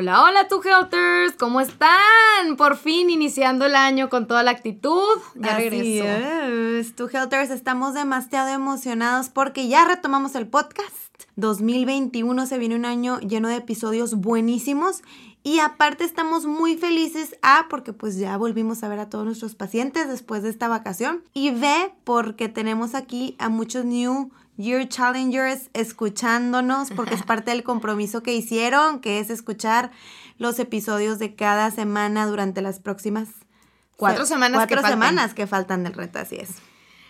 Hola, hola, tu Helters, ¿cómo están? Por fin iniciando el año con toda la actitud. Ya regresó. Es. Tu Helters, estamos demasiado emocionados porque ya retomamos el podcast. 2021 se viene un año lleno de episodios buenísimos y aparte estamos muy felices A porque pues ya volvimos a ver a todos nuestros pacientes después de esta vacación y B porque tenemos aquí a muchos new Year Challengers escuchándonos porque es parte del compromiso que hicieron, que es escuchar los episodios de cada semana durante las próximas cuatro semanas. Cuatro que semanas faltan. que faltan del reto, así es.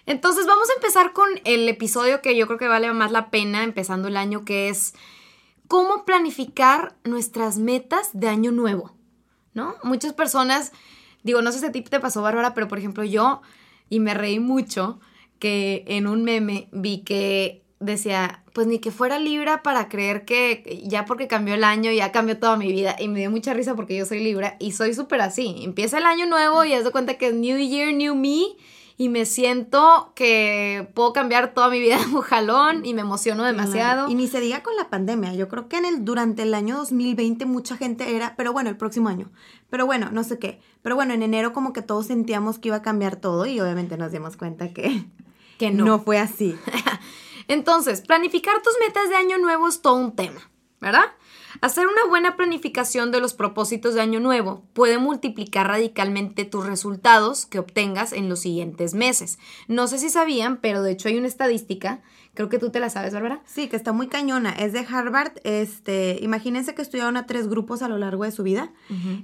Entonces vamos a empezar con el episodio que yo creo que vale más la pena empezando el año, que es cómo planificar nuestras metas de año nuevo, ¿no? Muchas personas, digo, no sé si a ti te pasó, Bárbara, pero por ejemplo yo, y me reí mucho, que en un meme vi que decía, pues ni que fuera Libra para creer que ya porque cambió el año ya cambió toda mi vida. Y me dio mucha risa porque yo soy Libra y soy súper así. Empieza el año nuevo y haz de cuenta que es New Year, New Me. Y me siento que puedo cambiar toda mi vida de un jalón y me emociono demasiado. Y ni se diga con la pandemia. Yo creo que en el, durante el año 2020 mucha gente era, pero bueno, el próximo año. Pero bueno, no sé qué. Pero bueno, en enero como que todos sentíamos que iba a cambiar todo y obviamente nos dimos cuenta que que no. No fue así. Entonces, planificar tus metas de año nuevo es todo un tema, ¿verdad? Hacer una buena planificación de los propósitos de año nuevo puede multiplicar radicalmente tus resultados que obtengas en los siguientes meses. No sé si sabían, pero de hecho hay una estadística, creo que tú te la sabes, Bárbara. Sí, que está muy cañona, es de Harvard. Este, imagínense que estudiaron a tres grupos a lo largo de su vida,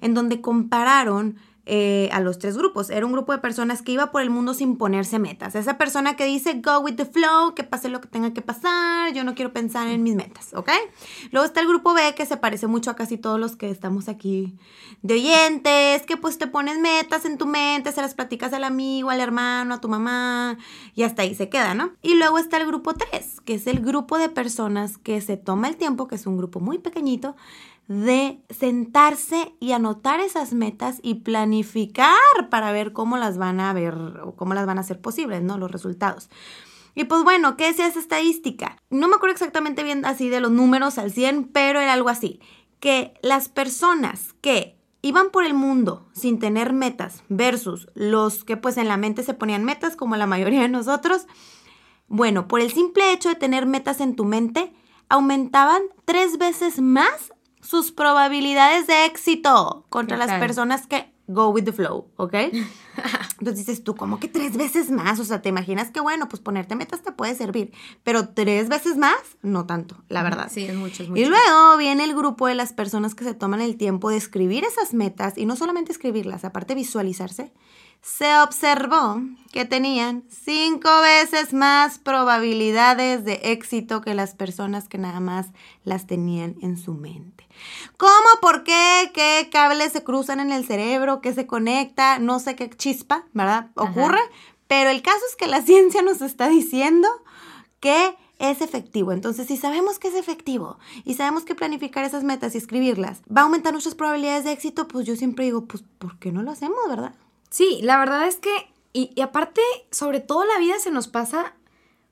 en donde compararon eh, a los tres grupos. Era un grupo de personas que iba por el mundo sin ponerse metas. Esa persona que dice, go with the flow, que pase lo que tenga que pasar, yo no quiero pensar en mis metas, ¿ok? Luego está el grupo B, que se parece mucho a casi todos los que estamos aquí de oyentes, que pues te pones metas en tu mente, se las platicas al amigo, al hermano, a tu mamá, y hasta ahí se queda, ¿no? Y luego está el grupo 3, que es el grupo de personas que se toma el tiempo, que es un grupo muy pequeñito, de sentarse y anotar esas metas y planificar para ver cómo las van a ver o cómo las van a hacer posibles, ¿no? Los resultados. Y pues bueno, ¿qué es esa estadística? No me acuerdo exactamente bien así de los números al 100, pero era algo así, que las personas que iban por el mundo sin tener metas versus los que pues en la mente se ponían metas como la mayoría de nosotros, bueno, por el simple hecho de tener metas en tu mente, aumentaban tres veces más sus probabilidades de éxito contra las personas que go with the flow, ¿ok? Entonces dices tú, ¿cómo que tres veces más? O sea, te imaginas que bueno, pues ponerte metas te puede servir, pero tres veces más, no tanto, la verdad. Sí, es mucho, es mucho. Y luego viene el grupo de las personas que se toman el tiempo de escribir esas metas y no solamente escribirlas, aparte visualizarse se observó que tenían cinco veces más probabilidades de éxito que las personas que nada más las tenían en su mente. ¿Cómo? ¿Por qué? ¿Qué cables se cruzan en el cerebro? ¿Qué se conecta? No sé qué chispa, ¿verdad? Ocurre. Pero el caso es que la ciencia nos está diciendo que es efectivo. Entonces, si sabemos que es efectivo y sabemos que planificar esas metas y escribirlas va a aumentar nuestras probabilidades de éxito, pues yo siempre digo, pues, ¿por qué no lo hacemos, verdad? Sí, la verdad es que, y, aparte, sobre todo la vida se nos pasa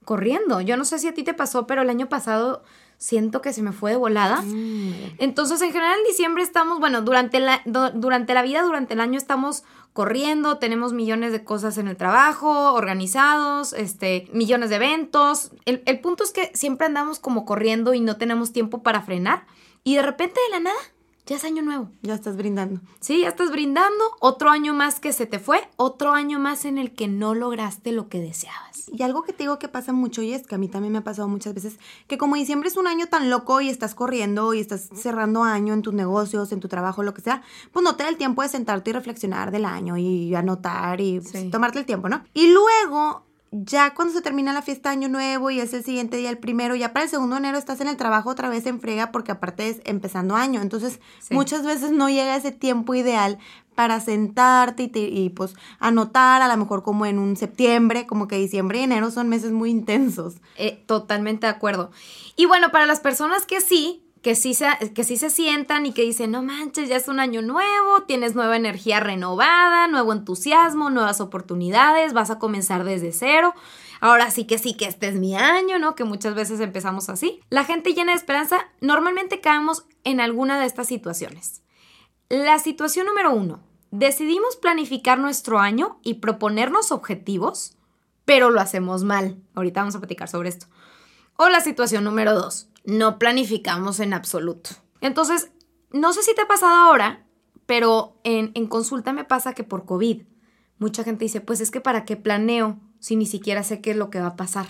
corriendo. Yo no sé si a ti te pasó, pero el año pasado siento que se me fue de volada. Mm. Entonces, en general, en diciembre estamos, bueno, durante la, durante la vida, durante el año estamos corriendo, tenemos millones de cosas en el trabajo, organizados, este, millones de eventos. El, el punto es que siempre andamos como corriendo y no tenemos tiempo para frenar. Y de repente, de la nada, ya es año nuevo. Ya estás brindando. Sí, ya estás brindando. Otro año más que se te fue, otro año más en el que no lograste lo que deseabas. Y algo que te digo que pasa mucho y es que a mí también me ha pasado muchas veces, que como diciembre es un año tan loco y estás corriendo y estás cerrando año en tus negocios, en tu trabajo, lo que sea, pues no te da el tiempo de sentarte y reflexionar del año y anotar y tomarte el tiempo, ¿no? Y luego ya cuando se termina la fiesta de Año Nuevo y es el siguiente día, el primero, ya para el segundo de enero estás en el trabajo otra vez en frega porque aparte es empezando año. Entonces, muchas veces no llega ese tiempo ideal para sentarte y, pues anotar, a lo mejor como en un septiembre, como que diciembre y enero son meses muy intensos. Eh, totalmente de acuerdo. Y bueno, para las personas que sí, que sí, se, que sí se sientan y que dicen, no manches, ya es un año nuevo, tienes nueva energía renovada, nuevo entusiasmo, nuevas oportunidades, vas a comenzar desde cero. Ahora sí que sí que este es mi año, ¿no? Que muchas veces empezamos así. La gente llena de esperanza, normalmente caemos en alguna de estas situaciones. La situación número uno, decidimos planificar nuestro año y proponernos objetivos, pero lo hacemos mal. Ahorita vamos a platicar sobre esto. O la situación número dos, no planificamos en absoluto. Entonces, no sé si te ha pasado ahora, pero en, consulta me pasa que por COVID, mucha gente dice, pues es que para qué planeo si ni siquiera sé qué es lo que va a pasar.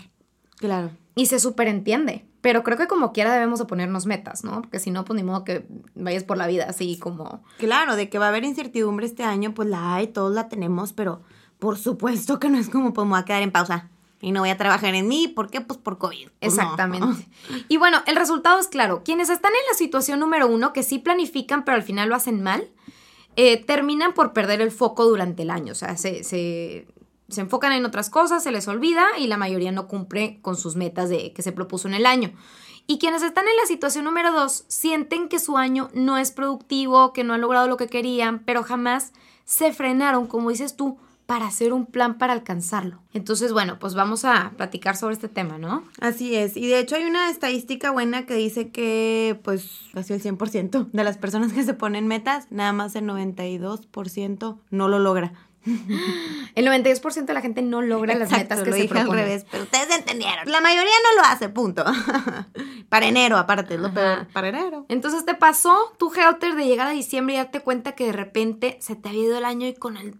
Claro. Y se superentiende. Pero creo que como quiera debemos de ponernos metas, ¿no? Porque si no, pues ni modo que vayas por la vida así como... Claro, de que va a haber incertidumbre este año, pues la hay, todos la tenemos, pero por supuesto que no es como pues me voy a quedar en pausa y no voy a trabajar en mí. ¿Por qué? Pues por COVID. Pues Exactamente. Y bueno, el resultado es claro. Quienes están en la situación número uno, que sí planifican, pero al final lo hacen mal, eh, terminan por perder el foco durante el año. O sea, se, se, se, enfocan en otras cosas, se les olvida y la mayoría no cumple con sus metas de, que se propuso en el año. Y quienes están en la situación número dos sienten que su año no es productivo, que no han logrado lo que querían, pero jamás se frenaron, como dices tú, para hacer un plan para alcanzarlo. Entonces, bueno, pues vamos a platicar sobre este tema, ¿no? Así es. Y de hecho hay una estadística buena que dice que pues casi el 100% de las personas que se ponen metas, nada más el 92% no lo logra. El 92% de la gente no logra las metas que lo se dije al revés, pero ustedes entendieron. La mayoría no lo hace, punto. para enero, aparte, es lo peor. Para enero. Entonces te pasó tu Helter de llegar a diciembre y darte cuenta que de repente se te había ido el año y con el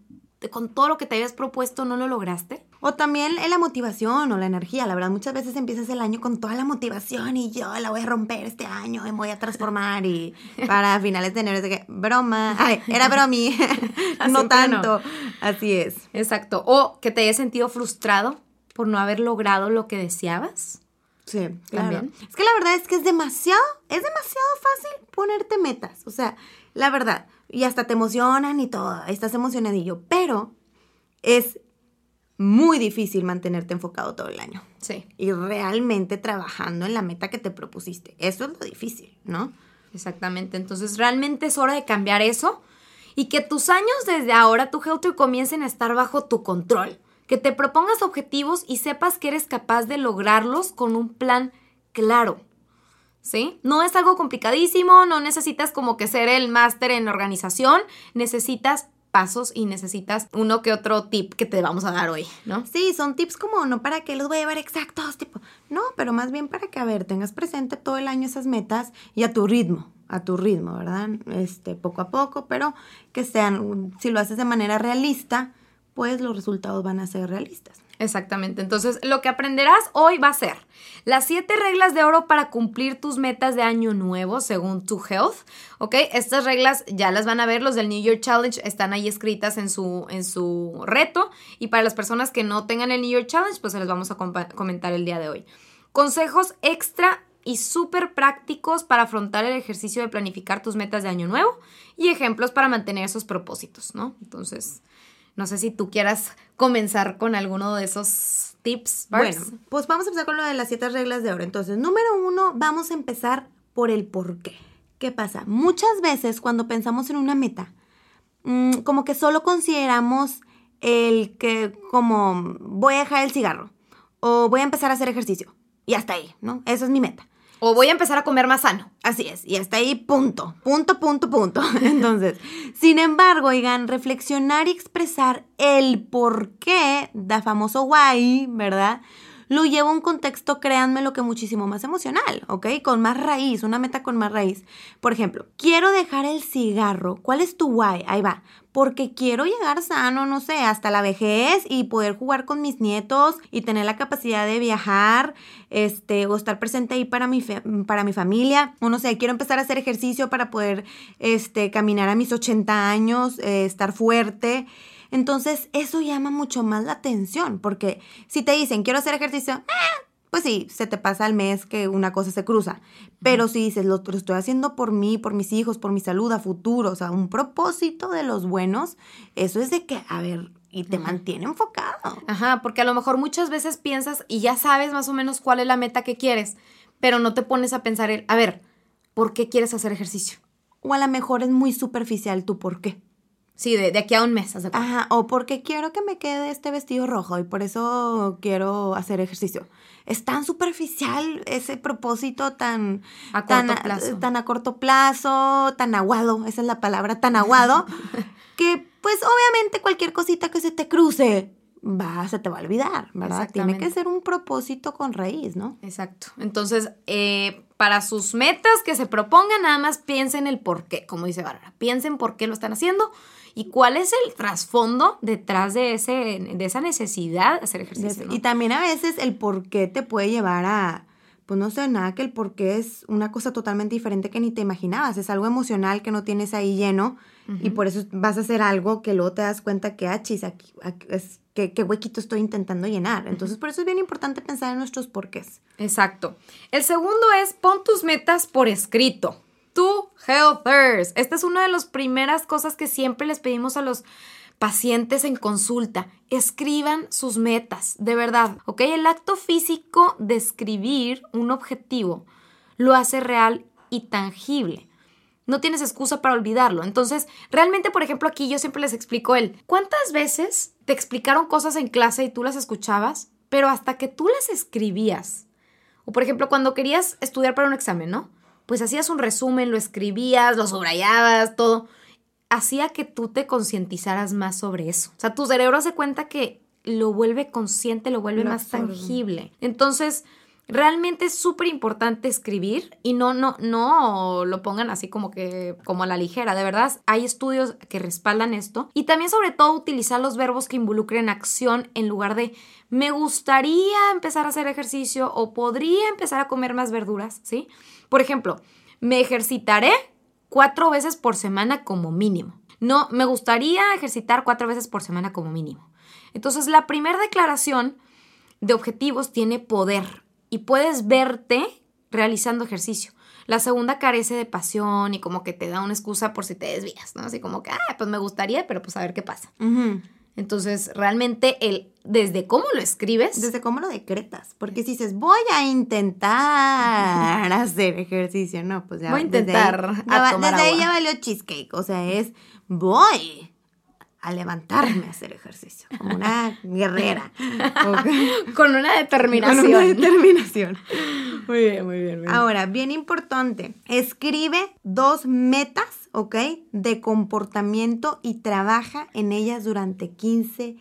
con todo lo que te habías propuesto no lo lograste? O también la motivación o la energía, la verdad, muchas veces empiezas el año con toda la motivación y yo la voy a romper este año y me voy a transformar y para finales de enero es de que, broma, ay, era bromi, no tanto, así es. Exacto, o que te hayas sentido frustrado por no haber logrado lo que deseabas. Sí, También. Es que la verdad es que es demasiado, es demasiado fácil ponerte metas, o sea, la verdad, y hasta te emocionan y todo, estás emocionadillo, pero es muy difícil mantenerte enfocado todo el año. Sí. Y realmente trabajando en la meta que te propusiste. Eso es lo difícil, ¿no? Exactamente. Entonces, realmente es hora de cambiar eso y que tus años desde ahora, tu health comiencen a estar bajo tu control. Que te propongas objetivos y sepas que eres capaz de lograrlos con un plan claro. ¿Sí? No es algo complicadísimo, no necesitas como que ser el máster en organización, necesitas pasos y necesitas uno que otro tip que te vamos a dar hoy, ¿no? Sí, son tips como no para que los voy a llevar exactos, tipo, no, pero más bien para que, a ver, tengas presente todo el año esas metas y a tu ritmo, a tu ritmo, ¿verdad? Este, poco a poco, pero que sean, si lo haces de manera realista, pues los resultados van a ser realistas. Exactamente. Entonces, lo que aprenderás hoy va a ser las siete reglas de oro para cumplir tus metas de año nuevo según tu health. ¿Ok? Estas reglas ya las van a ver, los del New Year Challenge están ahí escritas en su, en su reto. Y para las personas que no tengan el New Year Challenge, pues se les vamos a comentar el día de hoy. Consejos extra y súper prácticos para afrontar el ejercicio de planificar tus metas de año nuevo y ejemplos para mantener esos propósitos, ¿no? Entonces, no sé si tú quieras comenzar con alguno de esos tips. Bueno, pues vamos a empezar con lo de las siete reglas de oro. Entonces, número uno, vamos a empezar por el por qué. ¿Qué pasa? Muchas veces cuando pensamos en una meta, mm, como que solo consideramos el que como voy a dejar el cigarro o voy a empezar a hacer ejercicio y hasta ahí, ¿no? Esa es mi meta. O voy a empezar a comer más sano. Así es, y hasta ahí punto, punto, punto, punto. Entonces, sin embargo, oigan, reflexionar y expresar el por qué da famoso why, ¿verdad? Lo llevo a un contexto, créanme, lo que muchísimo más emocional, ¿ok? Con más raíz, una meta con más raíz. Por ejemplo, quiero dejar el cigarro. ¿Cuál es tu why? Ahí va. Porque quiero llegar sano, no sé, hasta la vejez y poder jugar con mis nietos y tener la capacidad de viajar, este, o estar presente ahí para mi, para mi familia. O no sé, quiero empezar a hacer ejercicio para poder, este, caminar a mis 80 años, eh, estar fuerte. Entonces, eso llama mucho más la atención, porque si te dicen, quiero hacer ejercicio, ah, pues sí, se te pasa al mes que una cosa se cruza. Pero si dices, lo, estoy haciendo por mí, por mis hijos, por mi salud a futuro, o sea, un propósito de los buenos, eso es de que, a ver, y te mantiene enfocado. Ajá, porque a lo mejor muchas veces piensas y ya sabes más o menos cuál es la meta que quieres, pero no te pones a pensar, el, a ver, ¿por qué quieres hacer ejercicio? O a lo mejor es muy superficial tu por qué. Sí, de, aquí a un mes. Ajá, o porque quiero que me quede este vestido rojo y por eso quiero hacer ejercicio. Es tan superficial ese propósito tan a tan, corto plazo. tan a corto plazo, tan aguado, esa es la palabra, tan aguado, que pues obviamente cualquier cosita que se te cruce, va, se te va a olvidar, ¿verdad? Tiene que ser un propósito con raíz, ¿no? Exacto. Entonces, eh, para sus metas que se propongan, nada más piensen el por qué, como dice Bárbara. Piensen por qué lo están haciendo y cuál es el trasfondo detrás de, ese, de esa necesidad de hacer ejercicio. Y también a veces el por qué te puede llevar a, pues no sé, nada que el por qué es una cosa totalmente diferente que ni te imaginabas. Es algo emocional que no tienes ahí lleno y por eso vas a hacer algo que luego te das cuenta que, ah, chis, aquí, es, ¿qué, huequito estoy intentando llenar. Entonces, por eso es bien importante pensar en nuestros porqués. Exacto. El segundo es pon tus metas por escrito tu healthers. Esta es una de las primeras cosas que siempre les pedimos a los pacientes en consulta. Escriban sus metas, de verdad, ¿ok? El acto físico de escribir un objetivo lo hace real y tangible. No tienes excusa para olvidarlo. Entonces, realmente, por ejemplo, aquí yo siempre les explico él, ¿cuántas veces te explicaron cosas en clase y tú las escuchabas, pero hasta que tú las escribías? O, por ejemplo, cuando querías estudiar para un examen, ¿no? Pues hacías un resumen, lo escribías, lo subrayabas, todo. Hacía que tú te concientizaras más sobre eso. O sea, tu cerebro se cuenta que lo vuelve consciente, lo vuelve más tangible. Entonces, realmente es súper importante escribir y no, no, no lo pongan así como que, como a la ligera. De verdad, hay estudios que respaldan esto. Y también, sobre todo, utilizar los verbos que involucren acción en lugar de me gustaría empezar a hacer ejercicio o podría empezar a comer más verduras, ¿sí? Por ejemplo, me ejercitaré cuatro veces por semana como mínimo. No, me gustaría ejercitar cuatro veces por semana como mínimo. Entonces, la primera declaración de objetivos tiene poder y puedes verte realizando ejercicio. La segunda carece de pasión y como que te da una excusa por si te desvías, ¿no? Así como que, ah, pues me gustaría, pero pues a ver qué pasa. Entonces, realmente el desde cómo lo escribes. Desde cómo lo decretas. Porque si dices, voy a intentar hacer ejercicio, no, pues ya. Voy a intentar. Desde ahí, desde ahí ya valió cheesecake. O sea, es voy a levantarme a hacer ejercicio, como una guerrera. Con una determinación. Con una determinación. Muy bien, muy bien, muy bien. Ahora, bien importante, escribe dos metas, ¿ok? De comportamiento y trabaja en ellas durante 15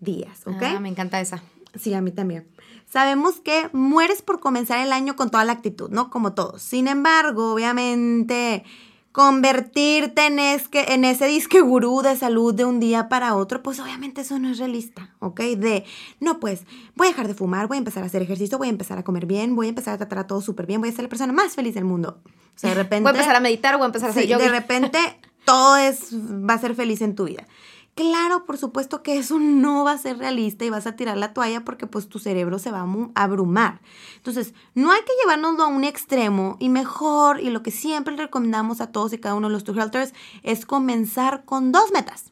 días, ¿ok? Ah, me encanta esa. Sí, a mí también. Sabemos que mueres por comenzar el año con toda la actitud, ¿no? Como todos. Sin embargo, obviamente convertirte en, en ese disque gurú de salud de un día para otro, pues obviamente eso no es realista, ¿ok? De, no, pues voy a dejar de fumar, voy a empezar a hacer ejercicio, voy a empezar a comer bien, voy a empezar a tratar a todo súper bien, voy a ser la persona más feliz del mundo. O sea, de repente... Voy a empezar a meditar, voy a empezar a hacer sí, De repente todo es, va a ser feliz en tu vida. Claro, por supuesto que eso no va a ser realista y vas a tirar la toalla porque pues tu cerebro se va a abrumar. Entonces, no hay que llevárnoslo a un extremo y mejor, y lo que siempre recomendamos a todos y cada uno de los two es comenzar con dos metas.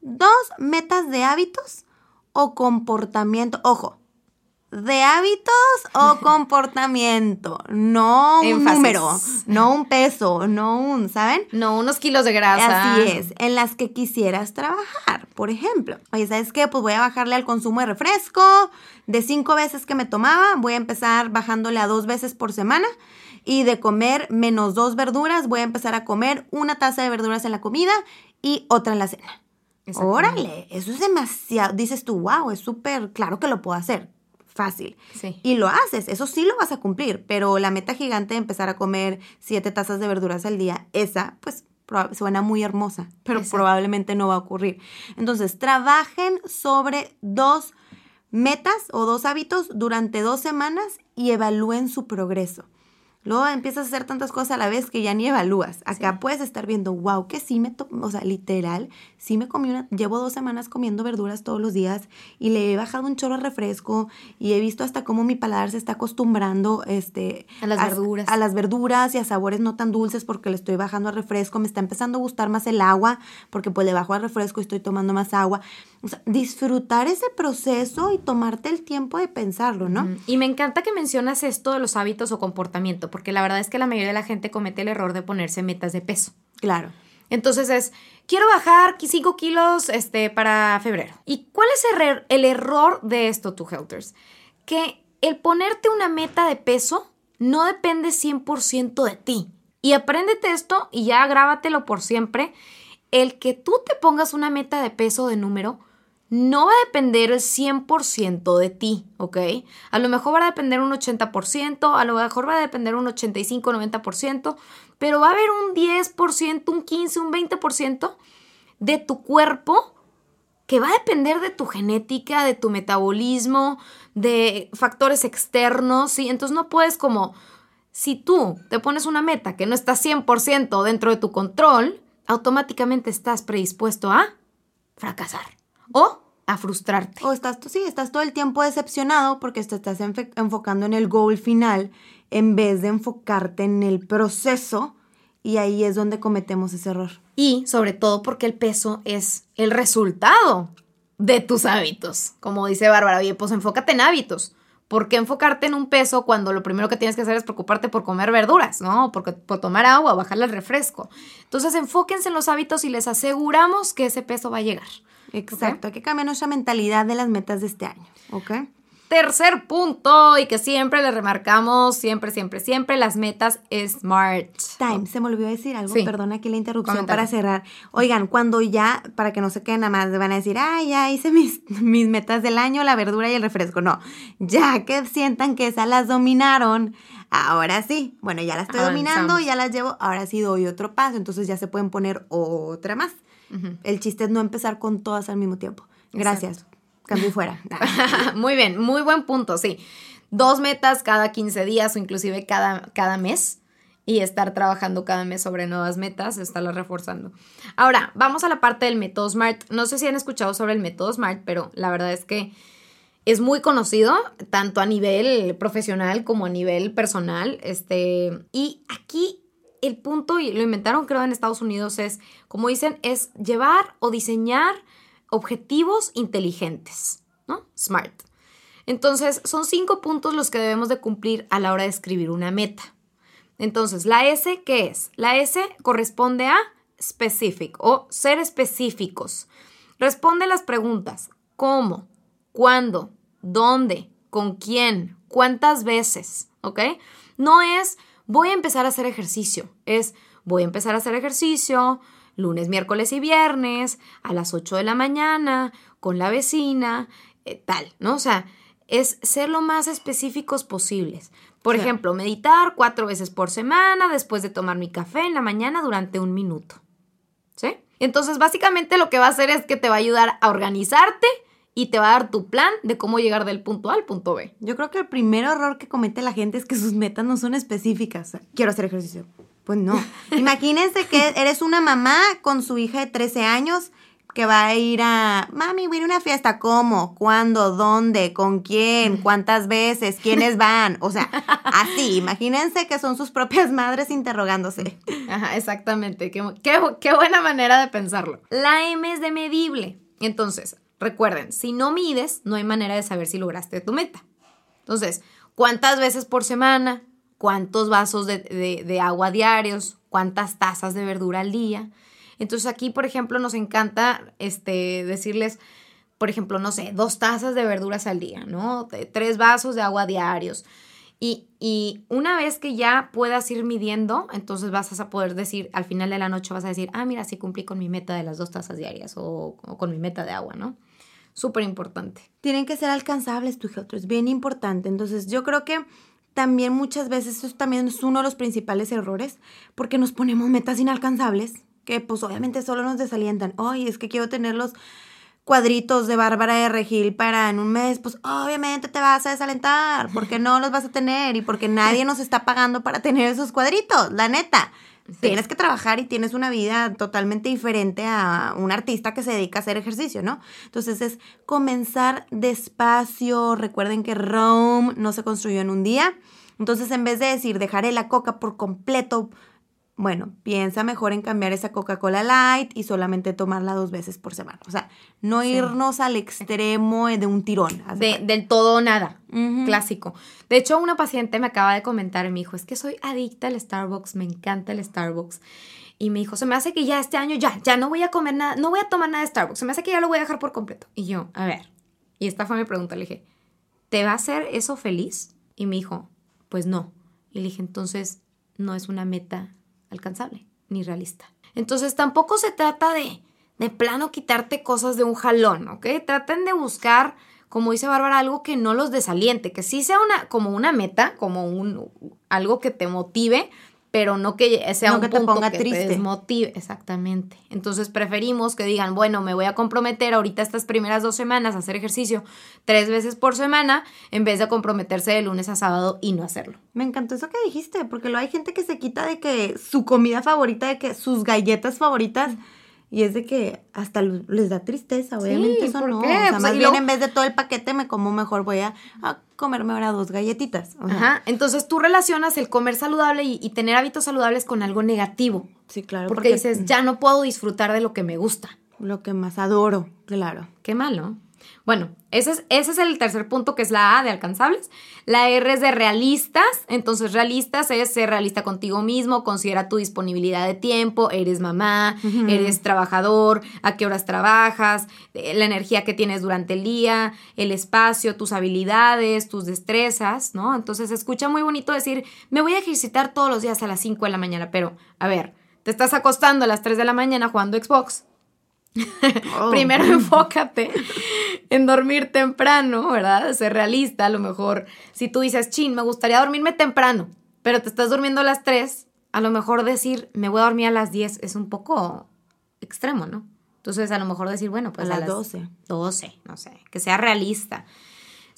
Dos metas de hábitos o comportamiento. Ojo, de hábitos o comportamiento, no un número, no un peso, no un, ¿saben? No unos kilos de grasa. Así es, en las que quisieras trabajar, por ejemplo. Oye, ¿sabes qué? Pues voy a bajarle al consumo de refresco, de cinco veces que me tomaba, voy a empezar bajándole a dos veces por semana. Y de comer menos dos verduras, voy a empezar a comer una taza de verduras en la comida y otra en la cena. Órale, eso es demasiado. Dices tú, wow, es súper claro que lo puedo hacer fácil. Sí. Y lo haces, eso sí lo vas a cumplir, pero la meta gigante de empezar a comer siete tazas de verduras al día, esa pues suena muy hermosa, pero Exacto. probablemente no va a ocurrir. Entonces, trabajen sobre dos metas o dos hábitos durante dos semanas y evalúen su progreso. Luego empiezas a hacer tantas cosas a la vez que ya ni evalúas. Acá puedes estar viendo, wow, que sí me, o sea, literal, sí me comí una, llevo dos semanas comiendo verduras todos los días y le he bajado un chorro de refresco y he visto hasta cómo mi paladar se está acostumbrando, este, A las verduras. a las verduras y a sabores no tan dulces porque le estoy bajando al refresco, me está empezando a gustar más el agua porque pues le bajo al refresco y estoy tomando más agua. O sea, disfrutar ese proceso y tomarte el tiempo de pensarlo, ¿no? Y me encanta que mencionas esto de los hábitos o comportamiento, porque la verdad es que la mayoría de la gente comete el error de ponerse metas de peso. Claro. Entonces es, quiero bajar 5 kilos este, para febrero. ¿Y cuál es el, er- el error de esto, tu Helters? Que el ponerte una meta de peso no depende 100% de ti. Y apréndete esto y ya grábatelo por siempre. El que tú te pongas una meta de peso de número no va a depender el 100% de ti, ¿ok? A lo mejor va a depender un 80%, a lo mejor va a depender un 85-90%, pero va a haber un 10%, un 15%, un 20% de tu cuerpo que va a depender de tu genética, de tu metabolismo, de factores externos, ¿sí? Entonces no puedes como, si tú te pones una meta que no está 100% dentro de tu control, automáticamente estás predispuesto a fracasar o a frustrarte. O estás, sí, estás todo el tiempo decepcionado porque te estás enfocando en el goal final en vez de enfocarte en el proceso y ahí es donde cometemos ese error. Y sobre todo porque el peso es el resultado de tus hábitos. Como dice Bárbara, oye, pues enfócate en hábitos. ¿Por qué enfocarte en un peso cuando lo primero que tienes que hacer es preocuparte por comer verduras, ¿no? Porque, por tomar agua, bajarle el refresco. Entonces enfóquense en los hábitos y les aseguramos que ese peso va a llegar. Exacto, hay que cambiar nuestra mentalidad de las metas de este año, ¿ok? Tercer punto y que siempre le remarcamos, siempre, siempre, siempre, las metas SMART. Time, se me olvidó decir algo, Sí. perdona aquí la interrupción para cerrar. Oigan, cuando ya, para que no se queden nada más, van a decir, ay, ya hice mis, mis metas del año, la verdura y el refresco. No, ya que sientan que esas las dominaron, ahora sí. Bueno, ya las estoy dominando, Avanzamos. ya las llevo, ahora sí doy otro paso, entonces ya se pueden poner otra más. El chiste es no empezar con todas al mismo tiempo. Gracias. Cambio y fuera. muy bien, muy buen punto, sí. Dos metas cada 15 días o inclusive cada, cada mes y estar trabajando cada mes sobre nuevas metas, estarlas reforzando. Ahora, vamos a la parte del método SMART. No sé si han escuchado sobre el método SMART, pero la verdad es que es muy conocido, tanto a nivel profesional como a nivel personal. Este, y aquí el punto, y lo inventaron creo en Estados Unidos, es, como dicen, es llevar o diseñar objetivos inteligentes, ¿no? SMART. Entonces, son cinco puntos los que debemos de cumplir a la hora de escribir una meta. Entonces, la S, ¿qué es? La S corresponde a specific o ser específicos. Responde las preguntas, ¿cómo? ¿Cuándo? ¿Dónde? ¿Con quién? ¿Cuántas veces? ¿Ok? No es voy a empezar a hacer ejercicio, es voy a empezar a hacer ejercicio lunes, miércoles y viernes a las 8 de la mañana con la vecina, eh, tal, ¿no? O sea, es ser lo más específicos posibles. Por Sí. ejemplo, meditar cuatro veces por semana después de tomar mi café en la mañana durante un minuto. ¿Sí? Entonces, básicamente lo que va a hacer es que te va a ayudar a organizarte y te va a dar tu plan de cómo llegar del punto A al punto B. Yo creo que el primer error que comete la gente es que sus metas no son específicas. Quiero hacer ejercicio. Pues no. Imagínense que eres una mamá con su hija de 13 años que va a ir a, mami, voy a ir a una fiesta. ¿Cómo? ¿Cuándo? ¿Dónde? ¿Con quién? ¿Cuántas veces? ¿Quiénes van? O sea, así. Imagínense que son sus propias madres interrogándose. Ajá, exactamente. Qué, qué- qué buena manera de pensarlo. La M es de medible. Entonces, recuerden, si no mides, no hay manera de saber si lograste tu meta. Entonces, ¿cuántas veces por semana? ¿Cuántos vasos de, agua diarios? ¿Cuántas tazas de verdura al día? Entonces aquí, por ejemplo, nos encanta este, decirles, por ejemplo, no sé, dos tazas de verduras al día, ¿no? Tres vasos de agua diarios. Y, y una vez que ya puedas ir midiendo, entonces vas a poder decir, al final de la noche vas a decir, ah, mira, sí cumplí con mi meta de las dos tazas diarias o con mi meta de agua, ¿no? Súper importante. Tienen que ser alcanzables tu health, es bien importante. Entonces yo creo que también muchas veces eso también es uno de los principales errores, porque nos ponemos metas inalcanzables, que pues obviamente solo nos desalientan. Oye, es que quiero tener los cuadritos de Bárbara de Regil para en un mes, pues obviamente te vas a desalentar, porque no los vas a tener y porque nadie nos está pagando para tener esos cuadritos, la neta. Tienes que trabajar y tienes una vida totalmente diferente a un artista que se dedica a hacer ejercicio, ¿no? Entonces es comenzar despacio. Recuerden que Rome no se construyó en un día. Entonces, en vez de decir dejaré la coca por completo bueno, piensa mejor en cambiar esa Coca-Cola Light y solamente tomarla dos veces por semana. O sea, no irnos al extremo de un tirón. del todo o nada. Clásico. De hecho, una paciente me acaba de comentar y me dijo, es que soy adicta al Starbucks, me encanta el Starbucks. Y me dijo, se me hace que ya este año ya, ya no voy a comer nada, no voy a tomar nada de Starbucks, se me hace que ya lo voy a dejar por completo. Y yo, a ver, y esta fue mi pregunta, le dije, ¿te va a hacer eso feliz? Y me dijo, pues no. Y le dije, entonces, no es una meta alcanzable ni realista. Entonces tampoco se trata de, de plano quitarte cosas de un jalón, ¿ok? Traten de buscar, como dice Bárbara, algo que no los desaliente, que sí sea una, como una meta, como un, algo que te motive, pero no que sea un que punto te ponga que triste. te desmotive. Exactamente. Entonces preferimos que digan, bueno, me voy a comprometer ahorita estas primeras dos semanas a hacer ejercicio tres veces por semana, en vez de comprometerse de lunes a sábado y no hacerlo. Me encantó eso que dijiste, porque lo hay gente que se quita de que su comida favorita, de que sus galletas favoritas. Y es de que hasta les da tristeza, obviamente eso no. O sea, pues más bien en vez de todo el paquete me como mejor voy a, comerme ahora dos galletitas. Ajá. Entonces tú relacionas el comer saludable y, tener hábitos saludables con algo negativo. Sí, claro. Porque, porque dices, ya no puedo disfrutar de lo que me gusta. Lo que más adoro, claro. Qué malo. Bueno, ese es, ese es el tercer punto que es la A de alcanzables. La R es de realistas. Entonces, realistas es ser realista contigo mismo, considera tu disponibilidad de tiempo, eres mamá, eres trabajador, a qué horas trabajas, eh, la energía que tienes durante el día, el espacio, tus habilidades, tus destrezas, ¿no? Entonces, escucha muy bonito decir, me voy a ejercitar todos los días a las 5 de la mañana, pero, a ver, te estás acostando a las 3 de la mañana jugando Xbox Oh. Primero enfócate en dormir temprano, ¿verdad? Ser realista, a lo mejor. Si tú dices, chin, me gustaría dormirme temprano, pero te estás durmiendo a las 3, a lo mejor decir, me voy a dormir a las 10 es un poco extremo, ¿no? Entonces, a lo mejor decir, bueno, pues a, las 12. 12, no sé, que sea realista.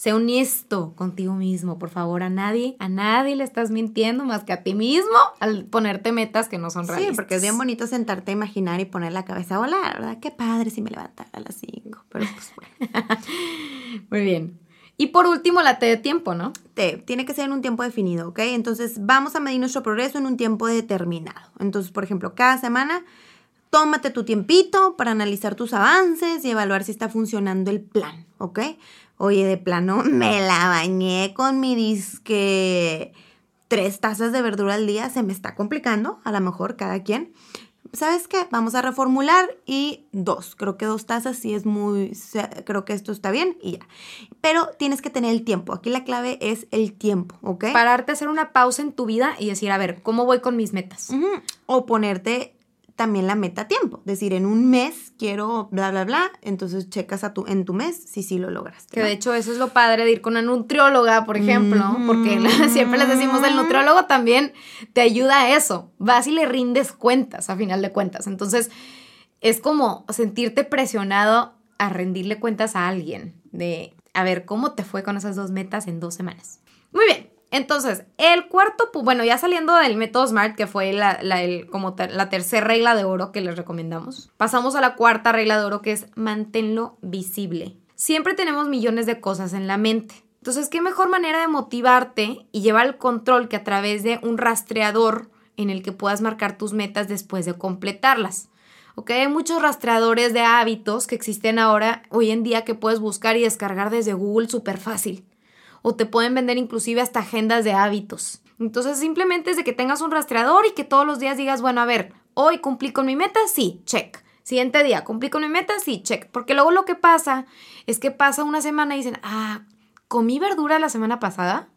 Sé honesto contigo mismo, por favor. A nadie, a nadie le estás mintiendo más que a ti mismo al ponerte metas que no son reales. Sí, porque es bien bonito sentarte a imaginar y poner la cabeza a volar, ¿verdad? Qué padre si me levantara a las 5. Pero pues bueno. Muy bien. Y por último, la T de tiempo, ¿no? T, tiene que ser en un tiempo definido, ¿ok? Entonces, vamos a medir nuestro progreso en un tiempo determinado. Entonces, por ejemplo, cada semana, tómate tu tiempito para analizar tus avances y evaluar si está funcionando el plan, ¿ok? Oye, de plano, me la bañé con mi disque tres tazas de verdura al día, se me está complicando, a lo mejor cada quien. ¿Sabes qué? Vamos a reformular y dos. Creo que dos tazas sí es muy, creo que esto está bien y ya. Pero tienes que tener el tiempo. Aquí la clave es el tiempo, ¿ok? Pararte, hacer una pausa en tu vida y decir, a ver, ¿cómo voy con mis metas? O ponerte también la meta a tiempo. Decir, en un mes quiero bla, bla, bla, entonces checas a tu, en tu mes si sí lo logras. Que de hecho eso es lo padre de ir con una nutrióloga, por ejemplo, porque siempre les decimos, el nutriólogo también te ayuda a eso. Vas y le rindes cuentas, a final de cuentas. Entonces, es como sentirte presionado a rendirle cuentas a alguien de, a ver, ¿cómo te fue con esas dos metas en dos semanas? Muy bien, entonces, el cuarto, bueno, ya saliendo del método SMART, que fue la, como la tercera regla de oro que les recomendamos, pasamos a la cuarta regla de oro que es manténlo visible. Siempre tenemos millones de cosas en la mente. Entonces, ¿qué mejor manera de motivarte y llevar el control que a través de un rastreador en el que puedas marcar tus metas después de completarlas? ¿ok? Hay muchos rastreadores de hábitos que existen ahora, hoy en día, que puedes buscar y descargar desde Google súper fácil o te pueden vender inclusive hasta agendas de hábitos. Entonces simplemente es de que tengas un rastreador y que todos los días digas, bueno, a ver, hoy cumplí con mi meta, sí, check. Siguiente día, cumplí con mi meta, sí, check. Porque luego lo que pasa es que pasa una semana y dicen, ah, ¿comí verdura la semana pasada?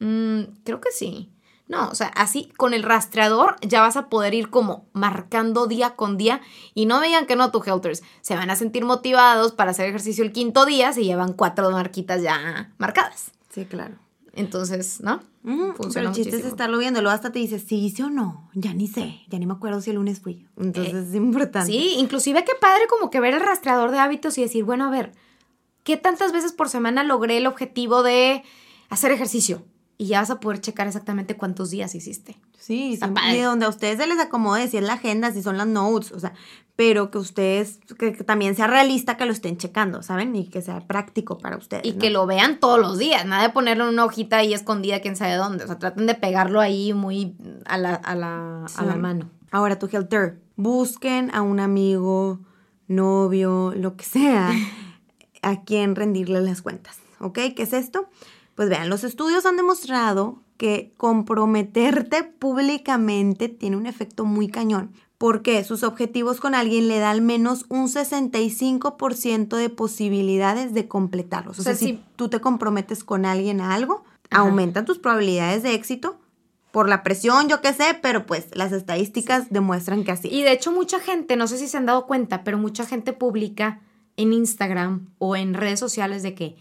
Mm, creo que sí. No, o sea, así con el rastreador ya vas a poder ir como marcando día con día y no vean que no, tu helters. Se van a sentir motivados para hacer ejercicio el quinto día si llevan cuatro marquitas ya marcadas. Sí, claro. Entonces, ¿no? Funciona el chiste es estarlo viendo. Luego hasta te dices, sí hice o no. Ya ni sé. Ya ni me acuerdo si el lunes fui. Entonces Eh, es importante. Sí, inclusive qué padre como que ver el rastreador de hábitos y decir, bueno, a ver, ¿qué tantas veces por semana logré el objetivo de hacer ejercicio? Y ya vas a poder checar exactamente cuántos días hiciste. Sí, sí, y donde a ustedes se les acomode, si es la agenda, si son las notes, o sea, pero que ustedes, que, que también sea realista que lo estén checando, ¿saben? Y que sea práctico para ustedes. Y ¿no? que lo vean todos los días, nada de ponerlo en una hojita ahí escondida, quién sabe dónde. O sea, traten de pegarlo ahí muy a la, a la, a la mano. Ahora, tu helter, busquen a un amigo, novio, lo que sea, a quien rendirle las cuentas, ¿ok? ¿Qué es esto? Pues vean, los estudios han demostrado que comprometerte públicamente tiene un efecto muy cañón. Porque sus objetivos con alguien le da al menos un 65% de posibilidades de completarlos. O, O sea, sea, si tú te comprometes con alguien a algo, Ajá. aumentan tus probabilidades de éxito por la presión, yo qué sé, pero pues las estadísticas demuestran que así. Y de hecho mucha gente, no sé si se han dado cuenta, pero mucha gente publica en Instagram o en redes sociales de que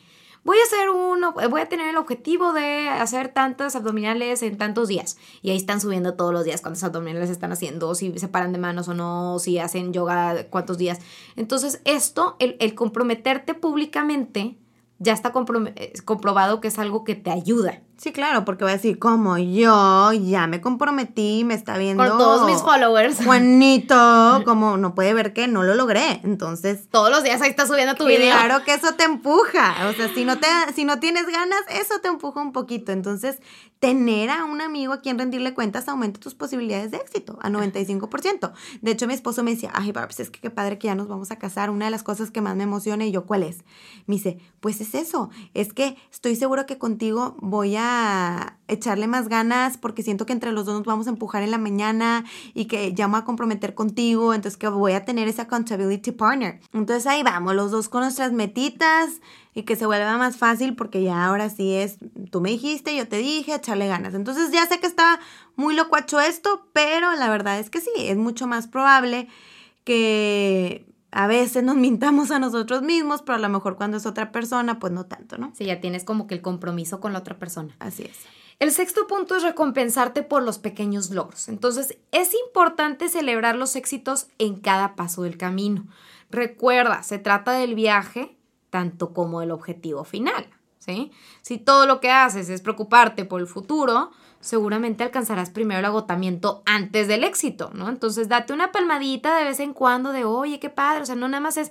voy a hacer uno, voy a tener el objetivo de hacer tantas abdominales en tantos días. Y ahí están subiendo todos los días cuántas abdominales están haciendo, si se paran de manos o no, si hacen yoga cuántos días. Entonces esto, el, comprometerte públicamente, ya está eh, comprobado que es algo que te ayuda. Sí, claro, porque voy a decir, como yo ya me comprometí, me está viendo. Con todos mis followers. Juanito, como no puede ver que no lo logré. Entonces, Todos los días ahí está subiendo tu video. claro que eso te empuja. O sea, si no, te, si no tienes ganas, eso te empuja un poquito. Entonces, tener a un amigo a quien rendirle cuentas aumenta tus posibilidades de éxito a 95%. De hecho, mi esposo me decía, ay, Barbs, es que qué padre que ya nos vamos a casar. Una de las cosas que más me emociona, y yo, ¿cuál es? Me dice, pues es eso. Es que estoy seguro que contigo voy a echarle más ganas porque siento que entre los dos nos vamos a empujar en la mañana y que ya me voy a comprometer contigo, entonces que voy a tener ese accountability partner. Entonces ahí vamos, los dos con nuestras metitas y que se vuelva más fácil porque ya ahora sí es, tú me dijiste, yo te dije, echarle ganas. Entonces ya sé que está muy locuacho esto, pero la verdad es que sí, es mucho más probable que a veces nos mintamos a nosotros mismos, pero a lo mejor cuando es otra persona, pues no tanto, ¿no? Sí, ya tienes como que el compromiso con la otra persona. Así es. El sexto punto es recompensarte por los pequeños logros. Entonces, es importante celebrar los éxitos en cada paso del camino. Recuerda, se trata del viaje tanto como del objetivo final, ¿sí? Si todo lo que haces es preocuparte por el futuro, seguramente alcanzarás primero el agotamiento antes del éxito, ¿no? Entonces, date una palmadita de vez en cuando de, oye, qué padre, o sea, no nada más es,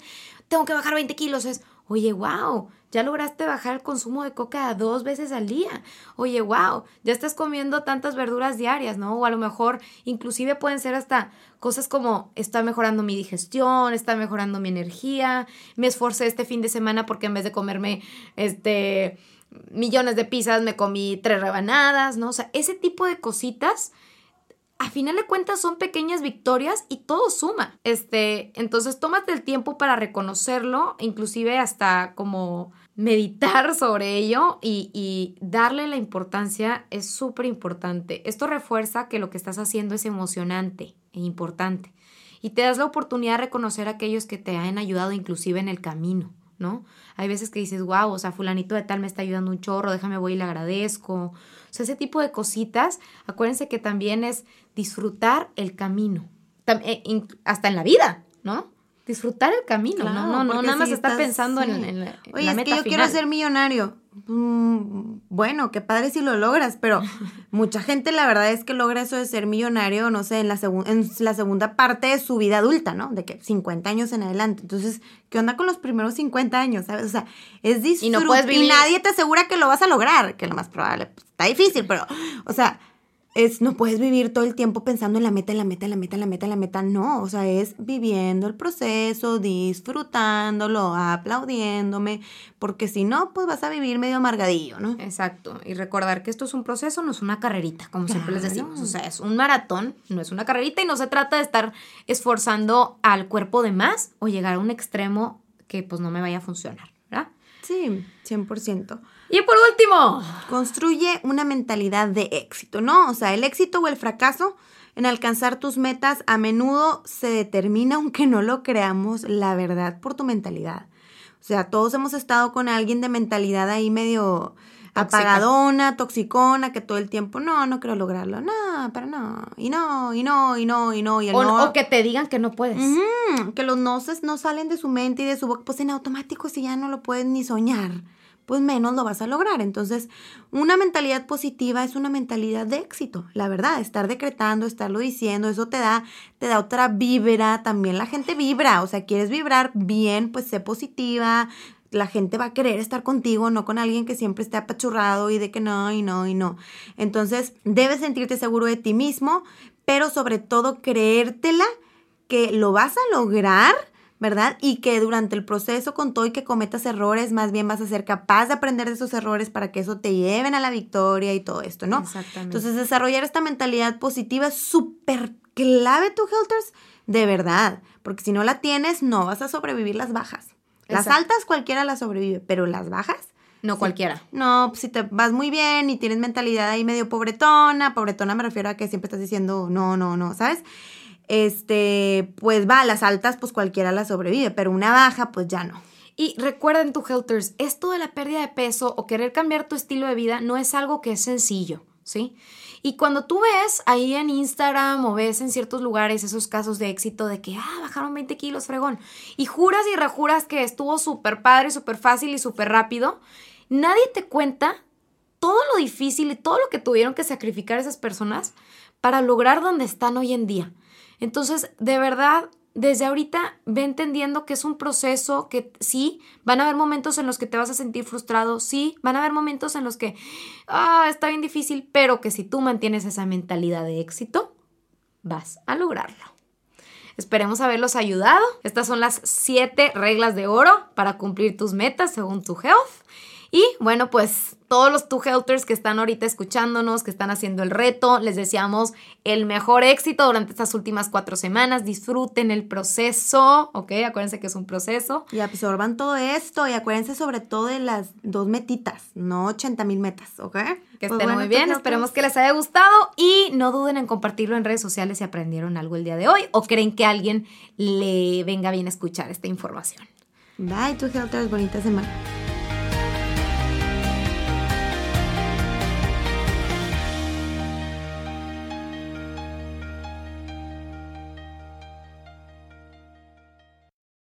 tengo que bajar 20 kilos, es, oye, wow, ya lograste bajar el consumo de coca dos veces al día. Oye, wow, ya estás comiendo tantas verduras diarias, ¿no? O a lo mejor inclusive pueden ser hasta cosas como está mejorando mi digestión, está mejorando mi energía, me esforcé este fin de semana porque en vez de comerme este millones de pizzas me comí tres rebanadas, ¿no? O sea, ese tipo de cositas a final de cuentas son pequeñas victorias y todo suma. Este, entonces tómate el tiempo para reconocerlo, inclusive hasta como meditar sobre ello y, y darle la importancia es súper importante. Esto refuerza que lo que estás haciendo es emocionante e importante y te das la oportunidad de reconocer a aquellos que te han ayudado inclusive en el camino. ¿No? Hay veces que dices, wow, o sea, fulanito de tal me está ayudando un chorro, déjame voy y le agradezco. O sea, ese tipo de cositas, acuérdense que también es disfrutar el camino, eh, hasta en la vida, ¿no? Disfrutar el camino, Claro, no, no, no, nada más si estás- pensando en, sí. en la, en Oye, la es meta que yo quiero ser millonario. Mm, bueno, qué padre si lo logras, pero mucha gente la verdad es que logra eso de ser millonario, no sé, en la, en la segunda parte de su vida adulta, ¿no? De que 50 años en adelante. Entonces, ¿qué onda con los primeros 50 años? ¿Sabes? O sea, es disfrut- Y no puedes vivir- y nadie te asegura que lo vas a lograr, que lo más probable, pues, está difícil, pero, o sea, es, no puedes vivir todo el tiempo pensando en la meta, en la meta, en la meta, en la meta, en la meta. No, o sea, es viviendo el proceso, disfrutándolo, aplaudiéndome, porque si no, pues vas a vivir medio amargadillo, ¿no? Exacto, y recordar que esto es un proceso, no es una carrerita, como siempre les decimos. O sea, es un maratón, no es una carrerita y no se trata de estar esforzando al cuerpo de más o llegar a un extremo que pues no me vaya a funcionar. Sí, 100%. Y por último, construye una mentalidad de éxito, ¿no? O sea, el éxito o el fracaso en alcanzar tus metas a menudo se determina, aunque no lo creamos, la verdad por tu mentalidad. O sea, todos hemos estado con alguien de mentalidad ahí medio apagadona, toxicona, que todo el tiempo, no, no quiero lograrlo, no, pero no, y no, y no, y no, y no, y el o, no. o que te digan que no puedes. que los noces no salen de su mente y de su boca, pues en automático si ya no lo puedes ni soñar pues menos lo vas a lograr. Entonces, una mentalidad positiva es una mentalidad de éxito, la verdad, estar decretando, estarlo diciendo, eso te da, te da otra vibra, también la gente vibra, o sea, quieres vibrar bien, pues sé positiva, la gente va a querer estar contigo, no con alguien que siempre esté apachurrado y de que no, y no, y no. Entonces, debes sentirte seguro de ti mismo, pero sobre todo creértela que lo vas a lograr ¿verdad? Y que durante el proceso con todo y que cometas errores, más bien vas a ser capaz de aprender de esos errores para que eso te lleven a la victoria y todo esto, ¿no? Exactamente. Entonces, desarrollar esta mentalidad positiva es súper clave, tu Helters, de verdad, porque si no la tienes, no vas a sobrevivir las bajas. Las altas cualquiera las sobrevive, pero las bajas... No cualquiera. No, si te vas muy bien y tienes mentalidad ahí medio pobretona, pobretona me refiero a que siempre estás diciendo no, no, no, ¿sabes? este, pues va, las altas pues cualquiera la sobrevive, pero una baja pues ya no. Y recuerden tu Helters, esto de la pérdida de peso o querer cambiar tu estilo de vida no es algo que es sencillo, ¿sí? Y cuando tú ves ahí en Instagram o ves en ciertos lugares esos casos de éxito de que, ah, bajaron 20 kilos, fregón, y juras y rejuras que estuvo súper padre, súper fácil y súper rápido, nadie te cuenta todo lo difícil y todo lo que tuvieron que sacrificar esas personas para lograr donde están hoy en día. Entonces, de verdad, desde ahorita ve entendiendo que es un proceso que sí, van a haber momentos en los que te vas a sentir frustrado, sí, van a haber momentos en los que, ah, está bien difícil, pero que si tú mantienes esa mentalidad de éxito, vas a lograrlo. Esperemos haberlos ayudado. Estas son las siete reglas de oro para cumplir tus metas según tu health. Y bueno, pues todos los two helters que están ahorita escuchándonos, que están haciendo el reto, les deseamos el mejor éxito durante estas últimas cuatro semanas. Disfruten el proceso, ¿ok? Acuérdense que es un proceso. Y absorban todo esto y acuérdense sobre todo de las dos metitas, no 80 mil metas, ¿ok? Que pues estén muy bien, esperemos que les haya gustado y no duden en compartirlo en redes sociales si aprendieron algo el día de hoy o creen que a alguien le venga bien escuchar esta información. Bye, two helters, bonita semana.